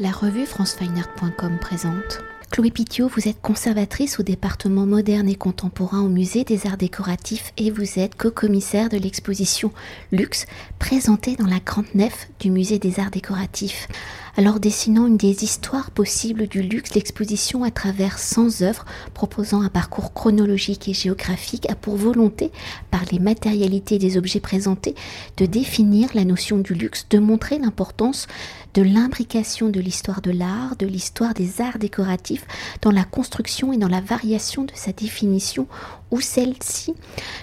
La revue francefineart.com présente. Chloé Pitiot, vous êtes conservatrice au département moderne et contemporain au musée des arts décoratifs et vous êtes co-commissaire de l'exposition Luxe présentée dans la grande nef du musée des arts décoratifs. Alors dessinant une des histoires possibles du luxe, l'exposition à travers 100 œuvres proposant un parcours chronologique et géographique a pour volonté, par les matérialités des objets présentés, de définir la notion du luxe, de montrer l'importance de l'imbrication de l'histoire de l'art, de l'histoire des arts décoratifs dans la construction et dans la variation de sa définition où celle-ci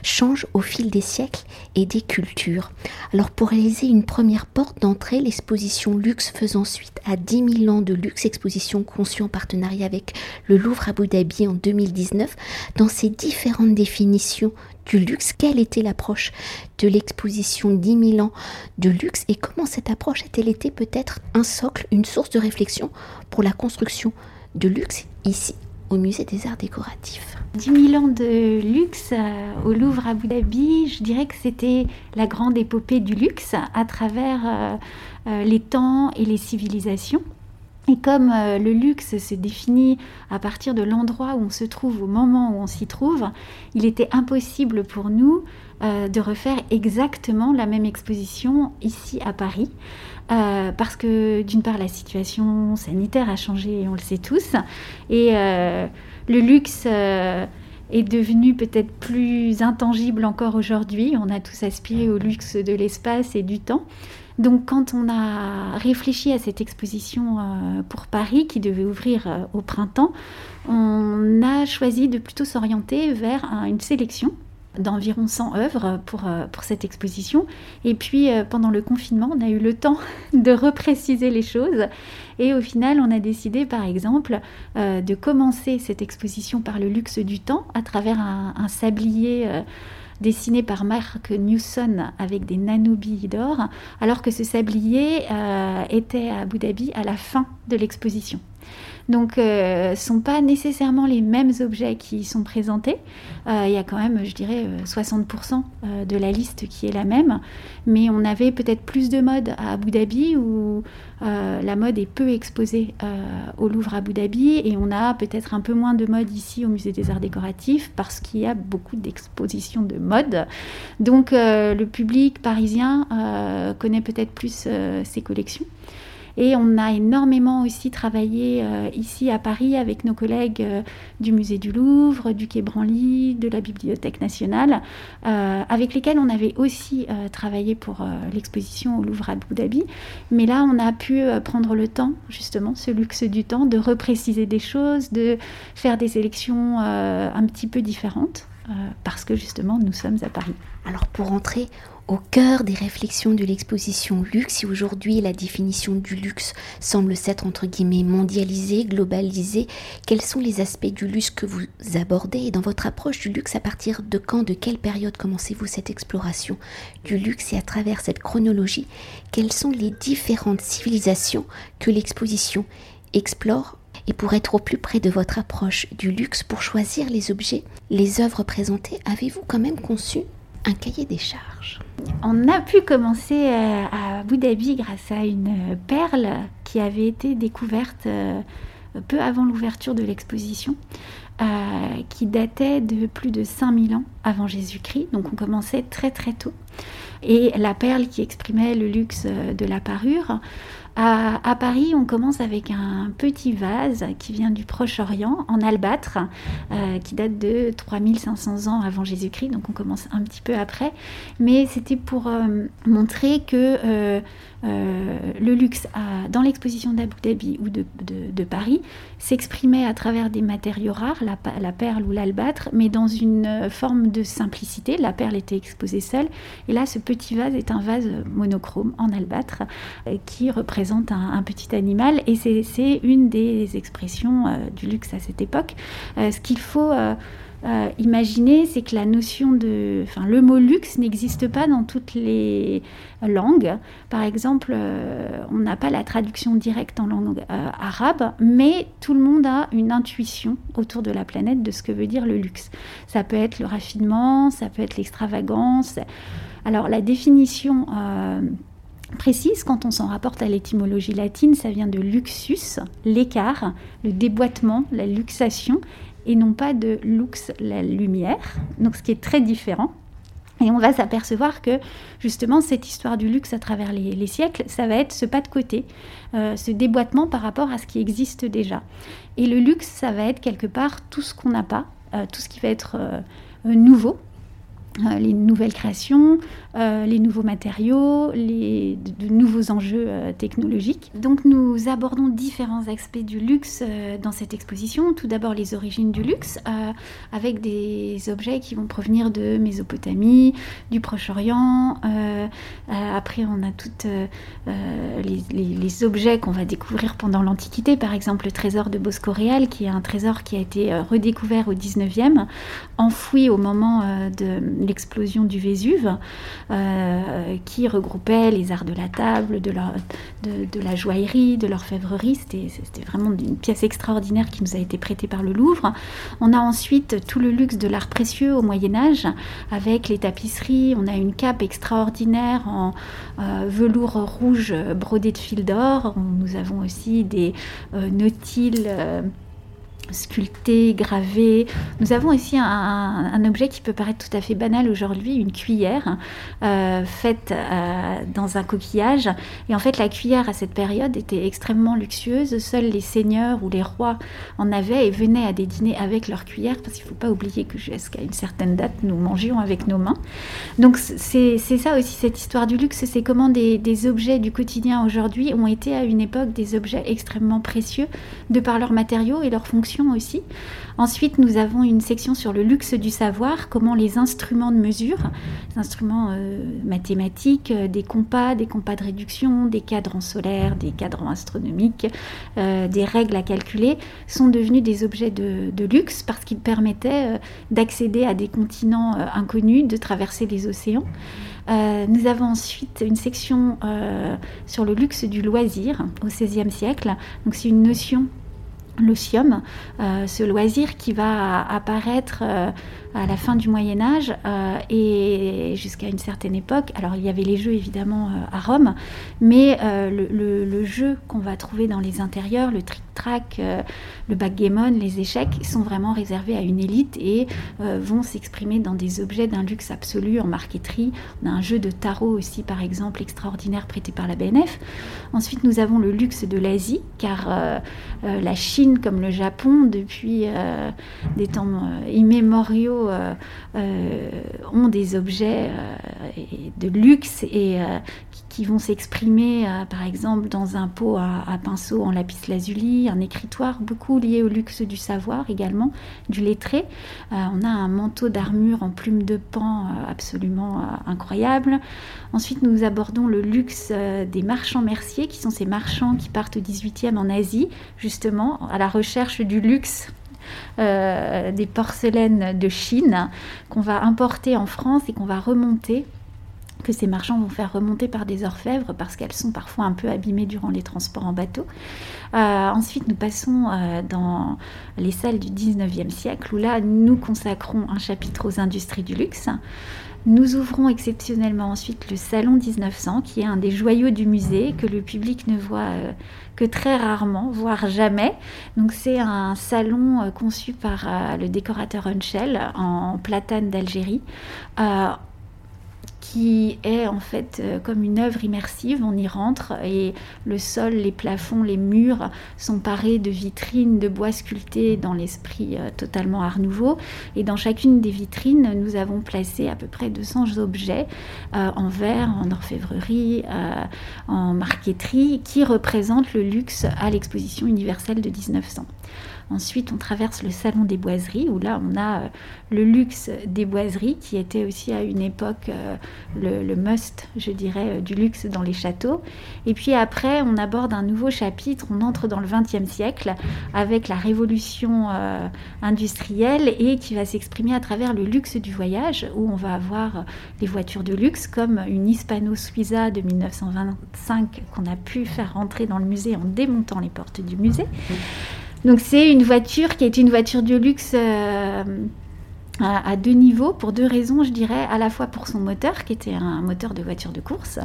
change au fil des siècles et des cultures. Alors pour réaliser une première porte d'entrée, l'exposition Luxe faisant suite à 10 000 ans de luxe, exposition conçue en partenariat avec le Louvre Abu Dhabi en 2019, dans ses différentes définitions du luxe, quelle était l'approche de l'exposition 10 000 ans de luxe et comment cette approche a-t-elle été peut-être un socle, une source de réflexion pour la construction de luxe ici au musée des arts décoratifs. 10 000 ans de luxe euh, au Louvre Abu Dhabi, je dirais que c'était la grande épopée du luxe à travers euh, euh, les temps et les civilisations. Et comme le luxe se définit à partir de l'endroit où on se trouve, au moment où on s'y trouve, il était impossible pour nous de refaire exactement la même exposition ici à Paris. Euh, parce que d'une part la situation sanitaire a changé, on le sait tous, et euh, le luxe euh, est devenu peut-être plus intangible encore aujourd'hui. On a tous aspiré au luxe de l'espace et du temps. Donc quand on a réfléchi à cette exposition pour Paris qui devait ouvrir au printemps, on a choisi de plutôt s'orienter vers une sélection d'environ 100 œuvres pour, euh, pour cette exposition. Et puis euh, pendant le confinement, on a eu le temps de repréciser les choses. Et au final, on a décidé par exemple euh, de commencer cette exposition par le luxe du temps à travers un, sablier. Dessiné par Mark Newson avec des nanobilles d'or, alors que ce sablier était à Abu Dhabi à la fin de l'exposition. Donc, euh, ce ne sont pas nécessairement les mêmes objets qui sont présentés. Euh, il y a quand même, je dirais, 60% euh, de la liste qui est la même. Mais on avait peut-être plus de mode à Abu Dhabi où la mode est peu exposée au Louvre Abu Dhabi et on a peut-être un peu moins de mode ici au Musée des Arts Décoratifs parce qu'il y a beaucoup d'expositions de mode. Donc, le public parisien connaît peut-être plus ces collections. Et on a énormément aussi travaillé euh, ici à Paris avec nos collègues euh, du musée du Louvre, du Quai Branly, de la Bibliothèque nationale, euh, avec lesquels on avait aussi travaillé pour l'exposition au Louvre à Abu Dhabi. Mais là, on a pu prendre le temps, justement, ce luxe du temps, de repréciser des choses, de faire des élections un petit peu différentes, parce que justement, nous sommes à Paris. Alors pour entrer au cœur des réflexions de l'exposition luxe, et aujourd'hui la définition du luxe semble s'être entre guillemets mondialisée, globalisée, quels sont les aspects du luxe que vous abordez et dans votre approche du luxe, à partir de quand, de quelle période commencez-vous cette exploration du luxe et à travers cette chronologie, quelles sont les différentes civilisations que l'exposition explore et pour être au plus près de votre approche du luxe, pour choisir les objets, les œuvres présentées, avez-vous quand même conçu un cahier des charges. On a pu commencer euh, à Abu Dhabi grâce à une perle qui avait été découverte euh, peu avant l'ouverture de l'exposition, euh, qui datait de plus de 5000 ans avant Jésus-Christ. Donc on commençait très très tôt. Et la perle qui exprimait le luxe de la parure à, Paris, on commence avec un petit vase qui vient du Proche-Orient en albâtre, euh, qui date de 3500 ans avant Jésus-Christ, donc on commence un petit peu après. Mais c'était pour euh, montrer que euh, le luxe dans l'exposition d'Abu Dhabi ou de, Paris s'exprimait à travers des matériaux rares, la, la perle ou l'albâtre, mais dans une forme de simplicité. La perle était exposée seule, et là, ce petit vase est un vase monochrome en albâtre qui représente un, petit animal et c'est une des expressions euh, du luxe à cette époque. Euh, ce qu'il faut euh, imaginer, c'est que la notion de, enfin, le mot luxe n'existe pas dans toutes les langues. Par exemple, on n'a pas la traduction directe en langue arabe, mais tout le monde a une intuition autour de la planète de ce que veut dire le luxe. Ça peut être le raffinement, ça peut être l'extravagance. Alors la définition précise, quand on s'en rapporte à l'étymologie latine, ça vient de luxus, l'écart, le déboîtement, la luxation, et non pas de lux, la lumière, donc ce qui est très différent. Et on va s'apercevoir que justement cette histoire du luxe à travers les, siècles, ça va être ce pas de côté, euh, ce déboîtement par rapport à ce qui existe déjà. Et le luxe, ça va être quelque part tout ce qu'on n'a pas, euh, tout ce qui va être euh, nouveau, les nouvelles créations, euh, les nouveaux matériaux, les, nouveaux enjeux euh, technologiques. Donc nous abordons différents aspects du luxe dans cette exposition. Tout d'abord les origines du luxe, avec des objets qui vont provenir de Mésopotamie, du Proche-Orient. après on a toutes les, objets qu'on va découvrir pendant l'Antiquité, par exemple le trésor de Bosco Real, qui est un trésor qui a été redécouvert au 19e, enfoui au moment de l'explosion du Vésuve, euh, qui regroupait les arts de la table, de la, joaillerie, de l'orfèvrerie. C'était vraiment une pièce extraordinaire qui nous a été prêtée par le Louvre. On a ensuite tout le luxe de l'art précieux au Moyen Âge, avec les tapisseries. On a une cape extraordinaire en euh, velours rouge brodé de fil d'or. Nous avons aussi des euh, nautiles sculpté, gravé. Nous avons ici un, objet qui peut paraître tout à fait banal aujourd'hui, une cuillère euh, faite euh, dans un coquillage. Et en fait, la cuillère à cette période était extrêmement luxueuse. Seuls les seigneurs ou les rois en avaient et venaient à des dîners avec leur cuillère, parce qu'il ne faut pas oublier que jusqu'à une certaine date, nous mangions avec nos mains. Donc c'est ça aussi, cette histoire du luxe, c'est comment des, des objets du quotidien aujourd'hui ont été à une époque des objets extrêmement précieux de par leurs matériaux et leurs fonctions aussi. Ensuite, nous avons une section sur le luxe du savoir, comment les instruments de mesure, les instruments euh, mathématiques, euh, des compas, des compas de réduction, des cadrans solaires, des cadrans astronomiques, euh, des règles à calculer, sont devenus des objets de, luxe parce qu'ils permettaient d'accéder à des continents inconnus, de traverser les océans. nous avons ensuite une section sur le luxe du loisir au XVIe siècle. Donc c'est une notion l'osium, euh, ce loisir qui va apparaître euh, à la fin du Moyen Âge euh, et jusqu'à une certaine époque. Alors il y avait les jeux évidemment à Rome, mais le, jeu qu'on va trouver dans les intérieurs, le trick-track, le backgammon, les échecs, sont vraiment réservés à une élite et vont s'exprimer dans des objets d'un luxe absolu en marqueterie. On a un jeu de tarot aussi par exemple extraordinaire prêté par la BNF. Ensuite nous avons le luxe de l'Asie car la Chine comme le Japon, depuis euh, des temps euh, immémoriaux, euh, ont des objets de luxe et qui, vont s'exprimer, par exemple, dans un pot à, pinceau en lapis lazuli, un écritoire, beaucoup lié au luxe du savoir également, du lettré. on a un manteau d'armure en plume de pan absolument incroyable. Ensuite, nous abordons le luxe des marchands merciers, qui sont ces marchands qui partent au 18e en Asie, justement, à la recherche du luxe euh, des porcelaines de Chine qu'on va importer en France et qu'on va remonter que ces marchands vont faire remonter par des orfèvres parce qu'elles sont parfois un peu abîmées durant les transports en bateau. Euh, ensuite, nous passons euh, dans les salles du 19e siècle où là, nous consacrons un chapitre aux industries du luxe. Nous ouvrons exceptionnellement ensuite le Salon 1900, qui est un des joyaux du musée que le public ne voit euh, que très rarement, voire jamais. Donc c'est un salon conçu par le décorateur Unchel en platane d'Algérie qui est en fait euh, comme une œuvre immersive. On y rentre et le sol, les plafonds, les murs sont parés de vitrines de bois sculptés dans l'esprit euh, totalement art nouveau. Et dans chacune des vitrines, nous avons placé à peu près 200 objets euh, en verre, en orfèvrerie, en marqueterie, qui représentent le luxe à l'exposition universelle de 1900. Ensuite, on traverse le salon des boiseries, où là, on a euh, le luxe des boiseries, qui était aussi à une époque euh, le, must, je dirais, euh, du luxe dans les châteaux. Et puis après, on aborde un nouveau chapitre, on entre dans le XXe siècle, avec la révolution industrielle, et qui va s'exprimer à travers le luxe du voyage, où on va avoir les voitures de luxe, comme une Hispano Suiza de 1925, qu'on a pu faire rentrer dans le musée en démontant les portes du musée. Donc c'est une voiture qui est une voiture de luxe euh, à, deux niveaux pour deux raisons, je dirais, à la fois pour son moteur, qui était un moteur de voiture de course,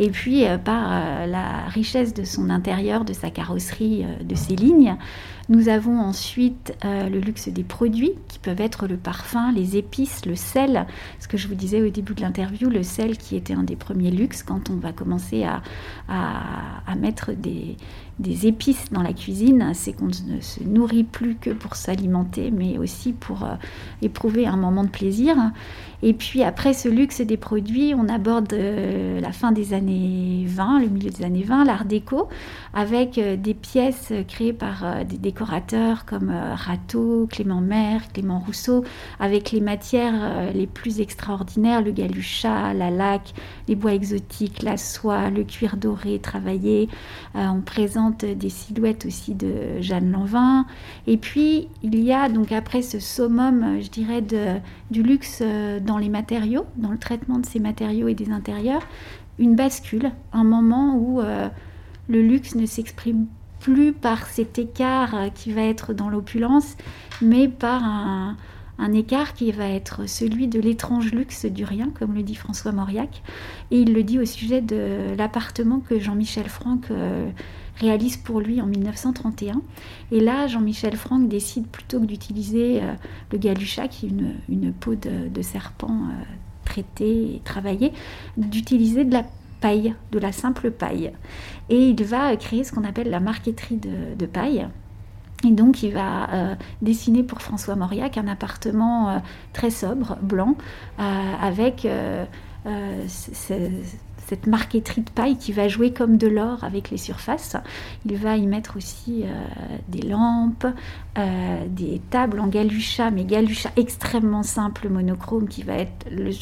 et puis euh, par euh, la richesse de son intérieur, de sa carrosserie, de ses lignes. Nous avons ensuite le luxe des produits, qui peuvent être le parfum, les épices, le sel. Ce que je vous disais au début de l'interview, le sel qui était un des premiers luxes quand on va commencer à, à mettre des, des épices dans la cuisine, c'est qu'on ne se nourrit plus que pour s'alimenter, mais aussi pour euh, éprouver un moment de plaisir. Et puis après ce luxe des produits, on aborde euh, la fin des années 20, le milieu des années 20, l'art déco, avec euh, des pièces créées par des décorateurs comme Rateau, Clément Mer, Clément Rousseau, avec les matières les plus extraordinaires, le galucha, la laque, les bois exotiques, la soie, le cuir doré travaillé. on présente des silhouettes aussi de Jeanne Lanvin. Et puis, il y a donc après ce summum, je dirais, du luxe euh, dans les matériaux, dans le traitement de ces matériaux et des intérieurs, une bascule, un moment où euh, le luxe ne s'exprime plus par cet écart euh, qui va être dans l'opulence, mais par un, un écart qui va être celui de l'étrange luxe du rien, comme le dit François Mauriac. Et il le dit au sujet de l'appartement que Jean-Michel Franck réalise pour lui en 1931. Et là, Jean-Michel Franck décide plutôt que d'utiliser euh, le galucha, qui est une, peau de, serpent euh, traitée et travaillée, d'utiliser de la paille, de la simple paille. Et il va créer ce qu'on appelle la marqueterie de, paille. Et donc, il va euh, dessiner pour François Mauriac un appartement très sobre, blanc, avec cette marqueterie de paille qui va jouer comme de l'or avec les surfaces. Il va y mettre aussi euh, des lampes, euh, des tables en galucha, mais galucha extrêmement simple, monochrome, qui va être le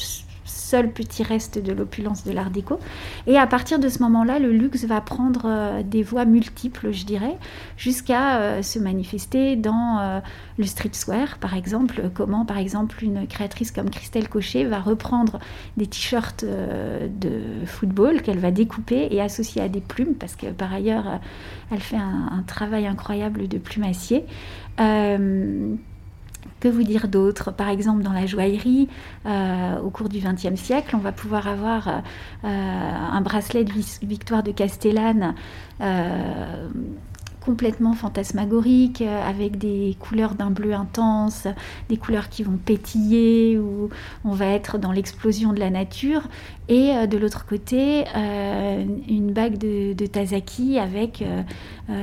seul petit reste de l'opulence de l'art déco. Et à partir de ce moment-là, le luxe va prendre euh, des voies multiples, je dirais, jusqu'à euh, se manifester dans euh, le streetwear, par exemple. Comment, par exemple, une créatrice comme Christelle Cochet va reprendre des t-shirts de football qu'elle va découper et associer à des plumes, parce que par ailleurs, elle fait un, travail incroyable de plumassier. Que vous dire d'autre? Par exemple, dans la joaillerie, euh, au cours du XXe siècle, on va pouvoir avoir euh, un bracelet de Victoire de Castellane euh, complètement fantasmagorique, euh, avec des couleurs d'un bleu intense, des couleurs qui vont pétiller, où on va être dans l'explosion de la nature. Et euh, de l'autre côté, euh, une bague de, Tazaki avec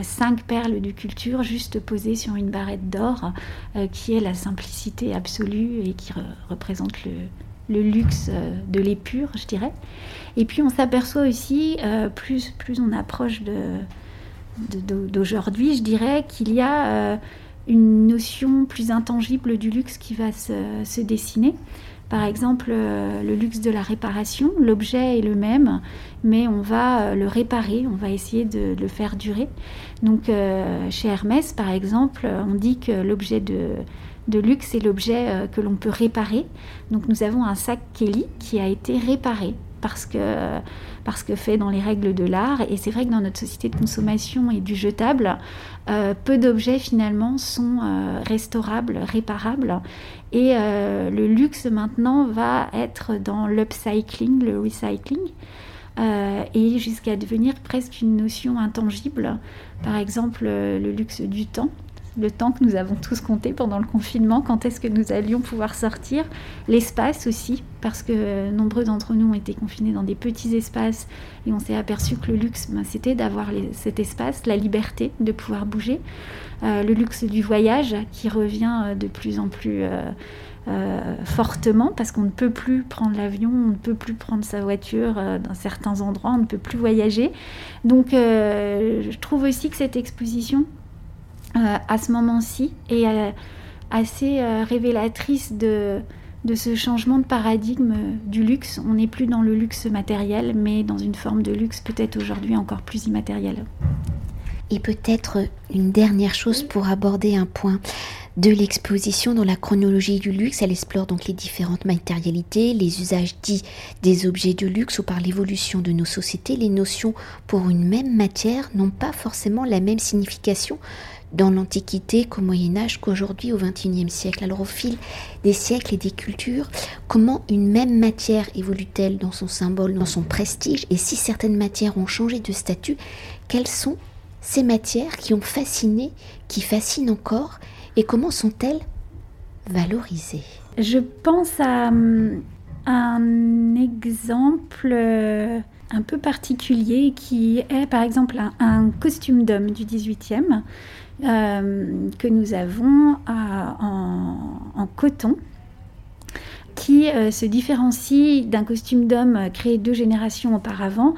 cinq perles de culture juste posées sur une barrette d'or, qui est la simplicité absolue et qui représente le, le luxe de l'épure, je dirais. Et puis on s'aperçoit aussi, plus, plus on approche de, d'aujourd'hui, je dirais qu'il y a euh, une notion plus intangible du luxe qui va se, dessiner. Par exemple, euh, le luxe de la réparation, l'objet est le même, mais on va euh, le réparer, on va essayer de, le faire durer. Donc chez Hermès, par exemple, on dit que l'objet de, de luxe est l'objet que l'on peut réparer. Donc nous avons un sac Kelly qui a été réparé parce que, fait dans les règles de l'art. Et c'est vrai que dans notre société de consommation et du jetable, euh, peu d'objets finalement sont euh, restaurables, réparables. Et euh, le luxe maintenant va être dans l'upcycling, le recycling. et jusqu'à devenir presque une notion intangible. Par exemple, le luxe du temps, le temps que nous avons tous compté pendant le confinement, quand est-ce que nous allions pouvoir sortir, l'espace aussi, parce que nombreux d'entre nous ont été confinés dans des petits espaces et on s'est aperçu que le luxe, ben, c'était d'avoir cet espace, la liberté de pouvoir bouger, euh, le luxe du voyage qui revient euh, de plus en plus euh, fortement parce qu'on ne peut plus prendre l'avion, on ne peut plus prendre sa voiture dans certains endroits, on ne peut plus voyager. Donc je trouve aussi que cette exposition euh, à ce moment-ci et euh, assez euh, révélatrice de, de ce changement de paradigme du luxe. On n'est plus dans le luxe matériel, mais dans une forme de luxe peut-être aujourd'hui encore plus immatériel. Et peut-être une dernière chose pour aborder un point de l'exposition dans la chronologie du luxe. Elle explore donc les différentes matérialités, les usages dits des objets de luxe ou par l'évolution de nos sociétés. Les notions pour une même matière n'ont pas forcément la même signification dans l'Antiquité qu'au Moyen Âge qu'aujourd'hui au XXIe siècle. Alors au fil des siècles et des cultures, comment une même matière évolue-t-elle dans son symbole, dans son prestige? Et si certaines matières ont changé de statut, quelles sont ces matières qui ont fasciné, qui fascinent encore, et comment sont-elles valorisées? Je pense à hum, un exemple euh, un peu particulier qui est par exemple un, costume d'homme du 18e euh, que nous avons en, coton qui euh, se différencie d'un costume d'homme créé deux générations auparavant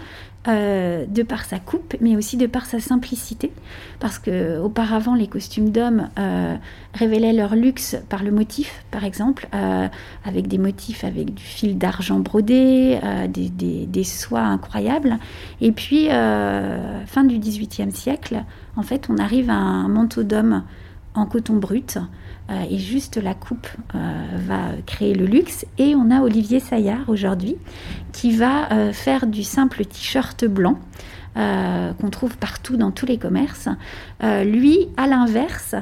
euh, de par sa coupe, mais aussi de par sa simplicité, parce que auparavant les costumes d'hommes euh, révélaient leur luxe par le motif, par exemple, euh, avec des motifs avec du fil d'argent brodé, des, des, soies incroyables. Et puis, fin du XVIIIe siècle, en fait, on arrive à un manteau d'homme en coton brut euh, et juste la coupe euh, va créer le luxe. Et on a Olivier Saillard aujourd'hui qui va euh, faire du simple t-shirt blanc. qu'on trouve partout dans tous les commerces. lui, à l'inverse,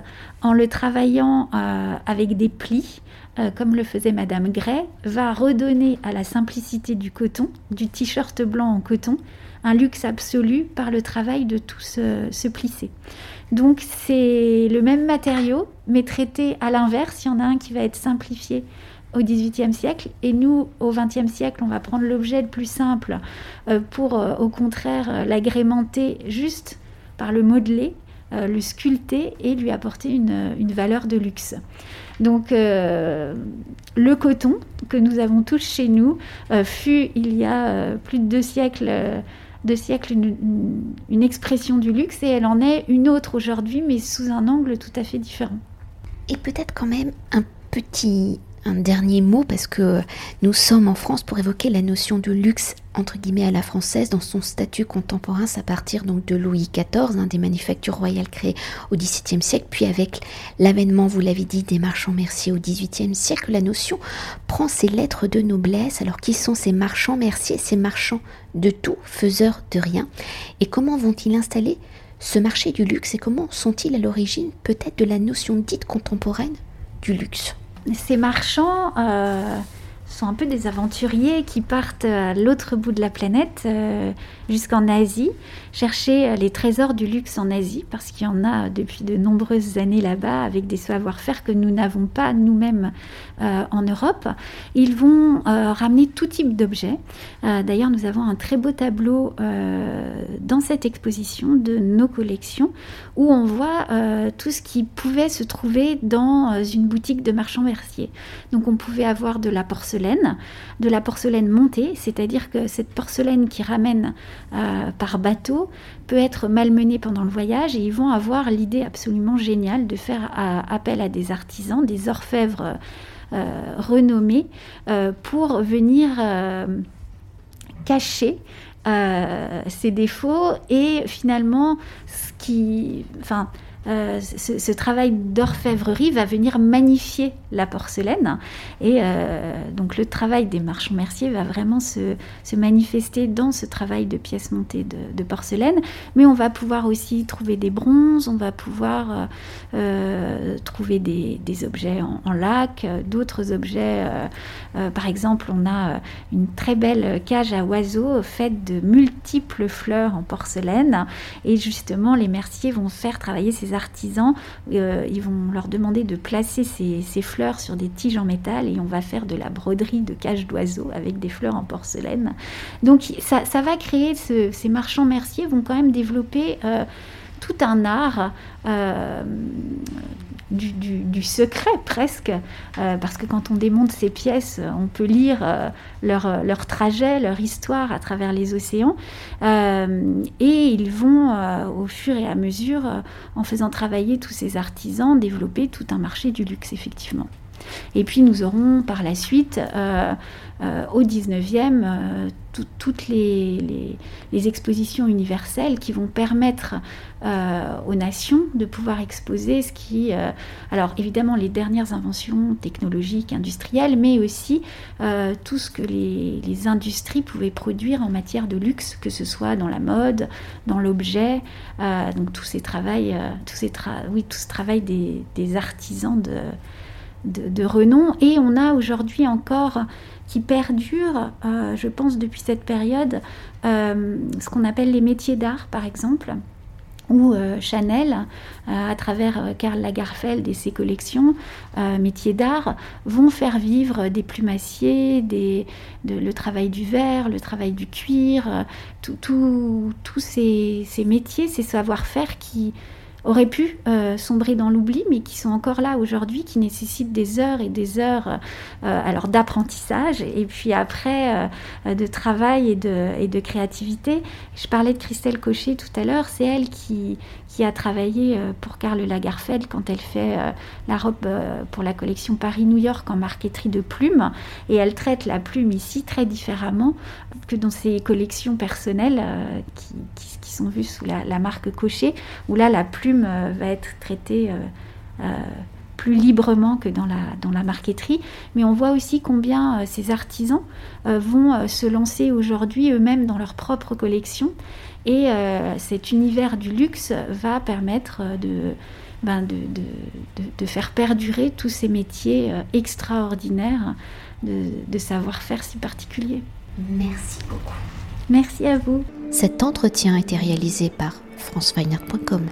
en le travaillant avec des plis, comme le faisait Madame Gray, va redonner à la simplicité du coton, du t-shirt blanc en coton, un luxe absolu par le travail de tout ce plissé. Donc c'est le même matériau, mais traité à l'inverse. Il y en a un qui va être simplifié au XVIIIe siècle, et nous, au XXe siècle, on va prendre l'objet le plus simple euh, pour, euh, au contraire, euh, l'agrémenter juste par le modeler, le sculpter et lui apporter une, valeur de luxe. Donc le coton que nous avons tous chez nous fut il y a plus de deux siècles de siècles une, expression du luxe et elle en est une autre aujourd'hui, mais sous un angle tout à fait différent. Et peut-être quand même un petit un dernier mot parce que nous sommes en France pour évoquer la notion de luxe entre guillemets à la française dans son statut contemporain, à partir donc de Louis XIV, des manufactures royales créées au XVIIe siècle, puis avec l'avènement, vous l'avez dit, des marchands merciers au XVIIIe siècle, la notion prend ses lettres de noblesse. Alors qui sont ces marchands merciers, ces marchands de tout, faiseurs de rien, et comment vont-ils installer ce marché du luxe? Et comment sont-ils à l'origine peut-être de la notion dite contemporaine du luxe? Ces marchands euh, sont un peu des aventuriers qui partent à l'autre bout de la planète, euh, jusqu'en Asie, chercher euh, les trésors du luxe en Asie, parce qu'il y en a depuis de nombreuses années là-bas, avec des savoir-faire que nous n'avons pas nous-mêmes euh, en Europe. Ils vont ramener tout type d'objets. D'ailleurs, nous avons un très beau tableau dans cette exposition de nos collections, où on voit tout ce qui pouvait se trouver dans une boutique de marchands merciers. Donc on pouvait avoir de la porcelaine, de la porcelaine montée, c'est-à-dire que cette porcelaine qui ramène euh, par bateau peut être malmenée pendant le voyage et ils vont avoir l'idée absolument géniale de faire euh, appel à des artisans, des orfèvres euh, renommés pour venir cacher ces défauts et finalement ce qui, euh, ce, travail d'orfèvrerie va venir magnifier la porcelaine. Et euh, donc le travail des marchands merciers va vraiment se, manifester dans ce travail de pièces montées de, porcelaine. Mais on va pouvoir aussi trouver des bronzes, on va pouvoir euh, trouver des, objets en, lac, d'autres objets. par exemple, on a une très belle cage à oiseaux faite de multiples fleurs en porcelaine. Et justement, les merciers vont faire travailler ces artisans, euh, ils vont leur demander de placer ces, fleurs sur des tiges en métal et on va faire de la broderie de cages d'oiseaux avec des fleurs en porcelaine. Donc ça, va créer, ces marchands merciers vont quand même développer euh, tout un art. Euh, du, secret presque, euh, parce que quand on démonte ces pièces, on peut lire euh, leur, trajet, leur histoire à travers les océans, et ils vont au fur et à mesure, en faisant travailler tous ces artisans, développer tout un marché du luxe, effectivement. Et puis nous aurons par la suite, au 19e, toutes les, expositions universelles qui vont permettre aux nations de pouvoir exposer ce qui, alors évidemment les dernières inventions technologiques, industrielles, mais aussi tout ce que les, industries pouvaient produire en matière de luxe, que ce soit dans la mode, dans l'objet, euh, donc tous ces travails, euh, oui, tout ce travail des, artisans de, de, renom. Et on a aujourd'hui encore qui perdure, euh, je pense, depuis cette période, ce qu'on appelle les métiers d'art, par exemple ou euh, Chanel, euh, à travers euh, Karl Lagerfeld et ses collections métiers d'art, vont faire vivre des plumassiers, des, le travail du verre, le travail du cuir, tous ces, ces, métiers, ces savoir-faire qui, auraient pu euh, sombrer dans l'oubli, mais qui sont encore là aujourd'hui, qui nécessitent des heures et des heures euh, alors d'apprentissage et puis après euh, de travail et de, et de créativité. Je parlais de Christelle Cochet tout à l'heure, c'est elle qui, qui a travaillé pour Karl Lagerfeld quand elle fait la robe pour la collection Paris-New York en marqueterie de plumes. Et elle traite la plume ici très différemment que dans ses collections personnelles qui, sont vues sous la, marque Cochet, où là la plume euh, va être traité euh, euh, plus librement que dans la, dans la marqueterie. Mais on voit aussi combien ces artisans vont se lancer aujourd'hui eux-mêmes dans leur propre collection. Et cet univers du luxe va permettre de, ben de, de, de, faire perdurer tous ces métiers extraordinaires de, savoir-faire si particuliers. Merci beaucoup. Merci à vous. Cet entretien a été réalisé par franceweiner.com.